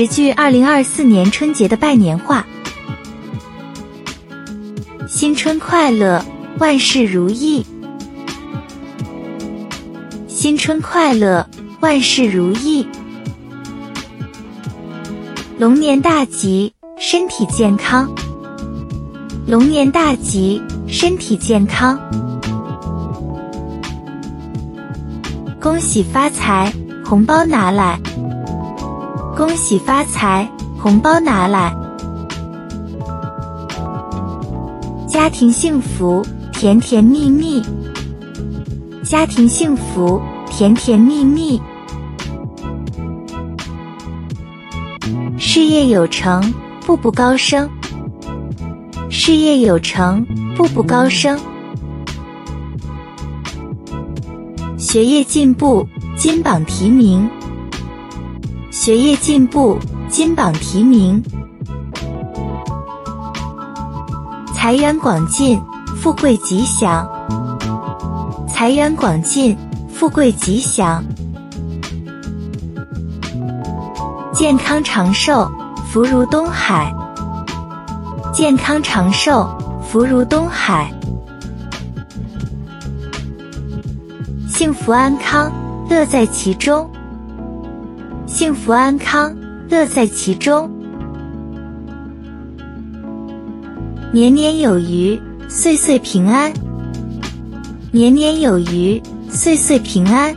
十句二零二四年春节的拜年话：新春快乐，万事如意；新春快乐，万事如意；龙年大吉，身体健康；龙年大吉，身体健康；恭喜发财，红包拿来。恭喜发财，红包拿来！家庭幸福，甜甜蜜蜜；家庭幸福，甜甜蜜蜜；事业有成，步步高升；事业有成，步步高升；学业进步，金榜题名。学业进步，金榜题名；财源广进，富贵吉祥；财源广进，富贵吉祥；健康长寿，福如东海；健康长寿，福如东海；幸福安康，乐在其中。幸福安康，乐在其中；年年有余，岁岁平安；年年有余，岁岁平安。